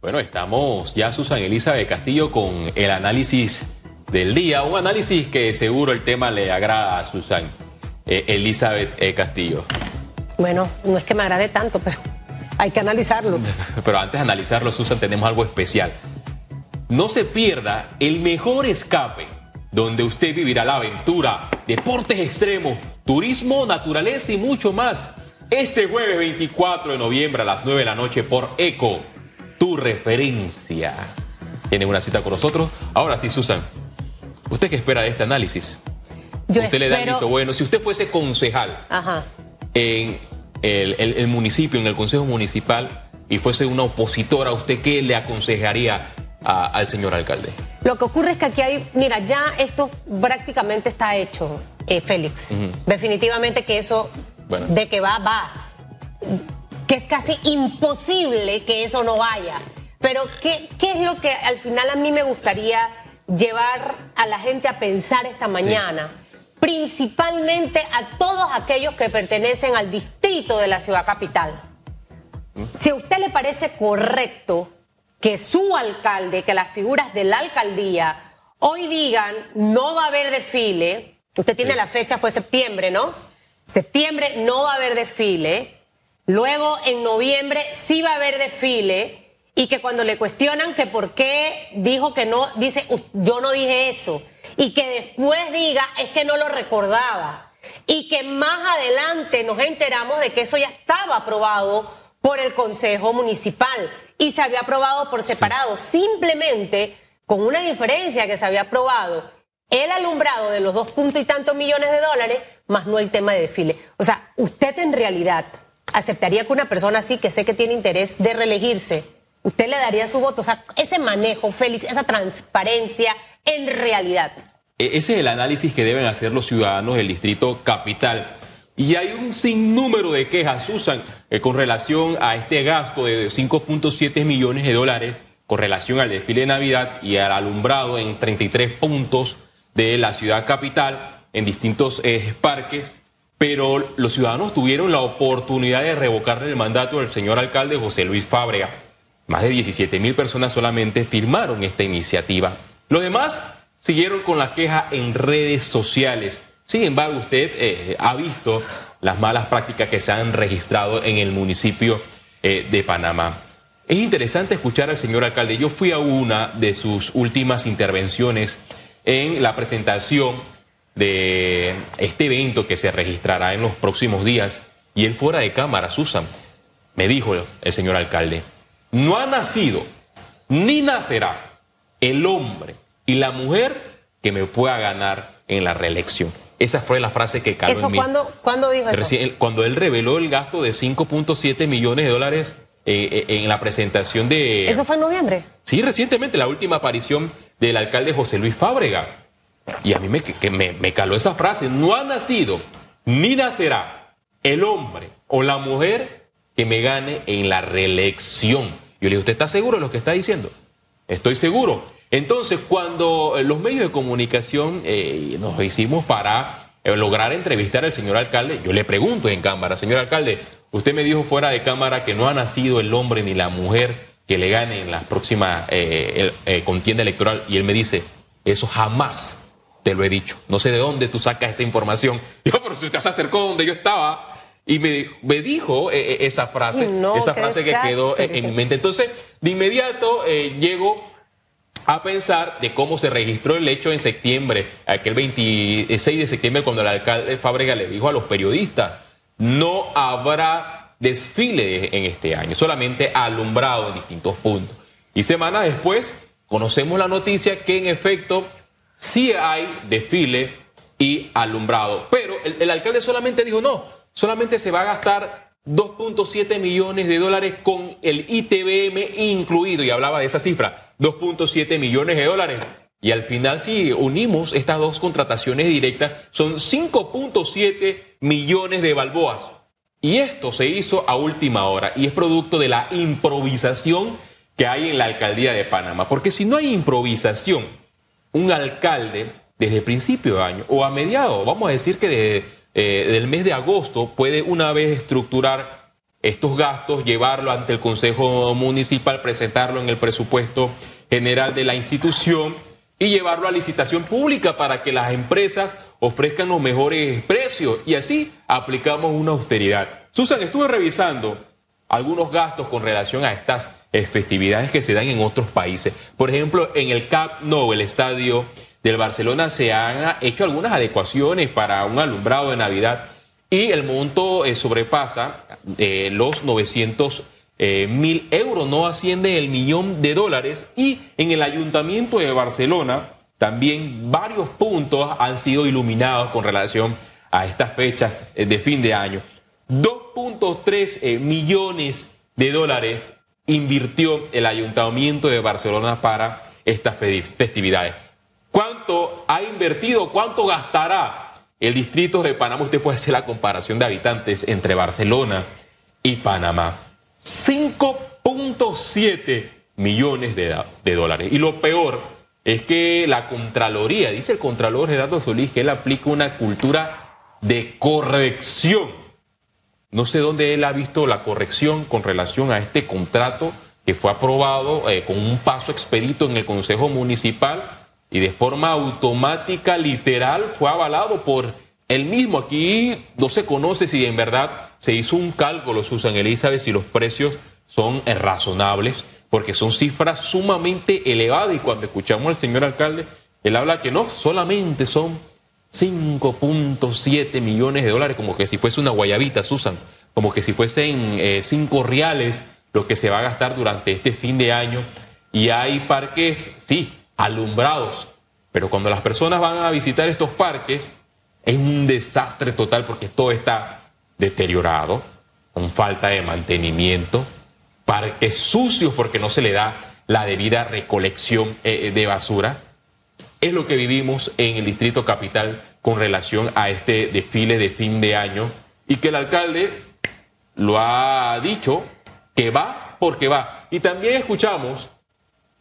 Bueno, estamos ya Susan Elizabeth Castillo con el análisis del día, un análisis que seguro el tema le agrada a Susan eh, Elizabeth eh, Castillo. Bueno, no es que me agrade tanto, pero hay que analizarlo. Pero antes de analizarlo, Susan, tenemos algo especial. No se pierda el mejor escape, donde usted vivirá la aventura, deportes extremos, turismo, naturaleza y mucho más. Este jueves 24 de noviembre a las 9 de la noche por ECO tu referencia. Tiene una cita con nosotros. Ahora sí, Susan, ¿usted qué espera de este análisis? Yo usted le da el visto bueno. Si usted fuese concejal Ajá. en el, el- el municipio, en el consejo municipal, y fuese una opositora, ¿usted qué le aconsejaría a- al señor alcalde? Lo que ocurre es que aquí hay, mira, ya esto prácticamente está hecho, eh, Félix. Definitivamente que eso, Bueno. de que va, va. Que es casi imposible que eso no vaya. Pero ¿qué, ¿qué es lo que al final a mí me gustaría llevar a la gente a pensar esta mañana? Principalmente a todos aquellos que pertenecen al distrito de la ciudad capital. Si a usted le parece correcto que su alcalde, que las figuras de la alcaldía hoy digan no va a haber desfile, usted tiene Sí. la fecha, fue septiembre, ¿no? Septiembre no va a haber desfile, luego en noviembre sí va a haber desfile y que cuando le cuestionan que por qué dijo que no, dice "U- yo no dije eso y que después diga es que no lo recordaba y que más adelante nos enteramos de que eso ya estaba aprobado por el Consejo Municipal y se había aprobado por separado, simplemente con una diferencia que se había aprobado el alumbrado de los dos puntos y tantos millones de dólares, más no el tema de desfile. O sea, usted en realidad aceptaría que una persona así, que sé que tiene interés de reelegirse, usted le daría su voto. O sea, ese manejo, Félix, esa transparencia en realidad. E- Ese es el análisis que deben hacer los ciudadanos del distrito capital. Y hay un sinnúmero de quejas, Susan, eh, con relación a este gasto de 5.7 millones de dólares con relación al desfile de Navidad y al alumbrado en 33 puntos de la ciudad capital, en distintos eh, parques. Pero los ciudadanos tuvieron la oportunidad de revocarle el mandato del señor alcalde José Luis Fábrega. Más de 17 mil personas solamente firmaron esta iniciativa. Los demás siguieron con la queja en redes sociales. Sin embargo, usted eh, ha visto las malas prácticas que se han registrado en el municipio eh, de Panamá. Es interesante escuchar al señor alcalde. Yo fui a una de sus últimas intervenciones en la presentación de este evento que se registrará en los próximos días. Y él fuera de cámara, Susan, me dijo el señor alcalde, no ha nacido ni nacerá el hombre y la mujer que me pueda ganar en la reelección. Esa fue la frase que caló ¿Eso en mí. cuándo, cuándo dijo eso? Recién- cuando él reveló el gasto de 5.7 millones de dólares eh, eh, en la presentación de... ¿Eso fue en noviembre? Sí, recientemente, la última aparición del alcalde José Luis Fábrega. Y a mí me, me, caló esa frase. No ha nacido ni nacerá el hombre o la mujer que me gane en la reelección. Yo le dije, ¿usted está seguro de lo que está diciendo? Estoy seguro. Entonces, cuando eh, los medios de comunicación eh, nos hicimos para eh, lograr entrevistar al señor alcalde, yo le pregunto en cámara, señor alcalde, usted me dijo fuera de cámara que no ha nacido el hombre ni la mujer que le gane en la próxima contienda electoral. Y él me dice, eso jamás te lo he dicho. No sé de dónde tú sacas esa información. Yo, pero si usted se acercó donde yo estaba y me, me dijo eh, eh, esa frase, No, esa frase que quedó en, en mi mente. Entonces, de inmediato eh, llego a pensar de cómo se registró el hecho en septiembre, aquel 26 de septiembre, cuando el alcalde Fábrega le dijo a los periodistas, no habrá desfile en este año, solamente alumbrado en distintos puntos. Y semanas después conocemos la noticia que en efecto sí hay desfile y alumbrado, pero el, el alcalde solamente dijo no, solamente se va a gastar 2.7 millones de dólares con el ITBM incluido, y hablaba de esa cifra, 2.7 millones de dólares. Y al final, si unimos estas dos contrataciones directas, son 5.7 millones de balboas. Y esto se hizo a última hora y es producto de la improvisación que hay en la alcaldía de Panamá. Porque si no hay improvisación, un alcalde desde principio de año o a mediados, vamos a decir que desde eh, del mes de agosto puede una vez estructurar estos gastos, llevarlo ante el Consejo Municipal, presentarlo en el presupuesto general de la institución y llevarlo a licitación pública para que las empresas ofrezcan los mejores precios y así aplicamos una austeridad. Susan, estuve revisando algunos gastos con relación a estas festividades que se dan en otros países. Por ejemplo, en el Camp Nou, el estadio del Barcelona, se han hecho algunas adecuaciones para un alumbrado de Navidad y el monto eh, sobrepasa eh, los 900 eh, mil euros, no asciende el millón de dólares y en el ayuntamiento de Barcelona también varios puntos han sido iluminados con relación a estas fechas de fin de año. 2.3 millones de dólares invirtió el ayuntamiento de Barcelona para estas festividades. ¿Cuánto ha invertido? ¿Cuánto gastará el distrito de Panamá, usted puede hacer la comparación de habitantes entre Barcelona y Panamá. 5.7 millones de, dólares. Y lo peor es que la Contraloría, dice el Contralor Gerardo Solís, que él aplica una cultura de corrección. No sé dónde él ha visto la corrección con relación a este contrato que fue aprobado eh, con un paso expedito en el Consejo Municipal y de forma automática, literal, fue avalado por él mismo. Aquí no se conoce si en verdad se hizo un cálculo, Susan Elizabeth, si los precios son razonables, porque son cifras sumamente elevadas. Y cuando escuchamos al señor alcalde, él habla que no, solamente son 5.7 millones de dólares, como que si fuese una guayabita, Susan, como que si fuesen 5 eh, reales lo que se va a gastar durante este fin de año. Y hay parques, sí, alumbrados. Pero cuando las personas van a visitar estos parques, es un desastre total porque todo está deteriorado, con falta de mantenimiento, parques sucios porque no se le da la debida recolección eh, de basura. Es lo que vivimos en el Distrito Capital con relación a este desfile de fin de año y que el alcalde lo ha dicho que va porque va. Y también escuchamos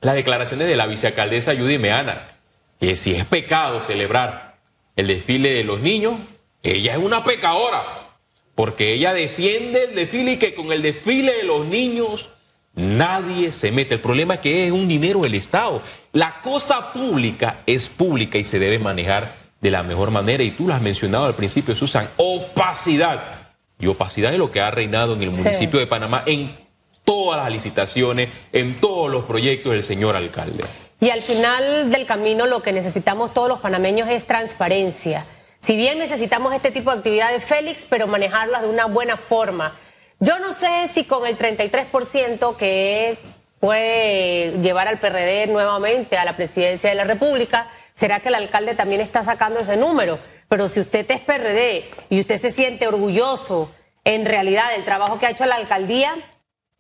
las declaraciones de la vicealcaldesa Judy Meana, que si es pecado celebrar el desfile de los niños, ella es una pecadora, porque ella defiende el desfile y que con el desfile de los niños nadie se mete. El problema es que es un dinero del Estado. La cosa pública es pública y se debe manejar de la mejor manera. Y tú lo has mencionado al principio, Susan, opacidad. Y opacidad es lo que ha reinado en el municipio de Panamá en todas las licitaciones, en todos los proyectos del señor alcalde. Y al final del camino lo que necesitamos todos los panameños es transparencia. Si bien necesitamos este tipo de actividades, Félix, pero manejarlas de una buena forma. Yo no sé si con el 33% que puede llevar al PRD nuevamente a la presidencia de la República, será que el alcalde también está sacando ese número. Pero si usted es PRD y usted se siente orgulloso en realidad del trabajo que ha hecho la alcaldía,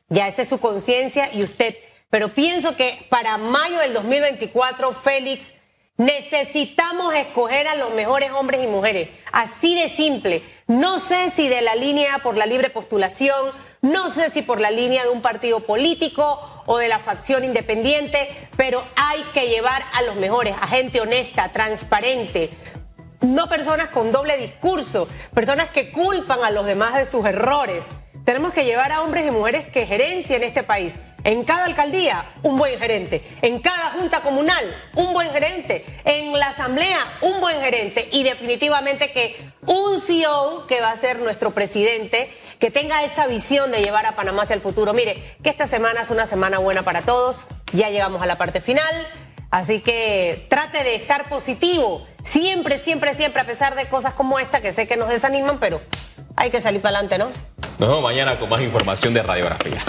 ya esa es su conciencia y usted. Pero pienso que para mayo del 2024, Félix, necesitamos escoger a los mejores hombres y mujeres. Así de simple. No sé si de la línea por la libre postulación, no sé si por la línea de un partido político o de la facción independiente, pero hay que llevar a los mejores, a gente honesta, transparente. No personas con doble discurso, personas que culpan a los demás de sus errores. Tenemos que llevar a hombres y mujeres que gerencien este país. En cada alcaldía, un buen gerente. En cada junta comunal, un buen gerente. En la asamblea, un buen gerente. Y definitivamente que un CEO que va a ser nuestro presidente, que tenga esa visión de llevar a Panamá hacia el futuro. Mire, que esta semana es una semana buena para todos. Ya llegamos a la parte final. Así que trate de estar positivo. Siempre, siempre, siempre, a pesar de cosas como esta que sé que nos desaniman, pero hay que salir para adelante, ¿no? Nos vemos mañana con más información de radiografía.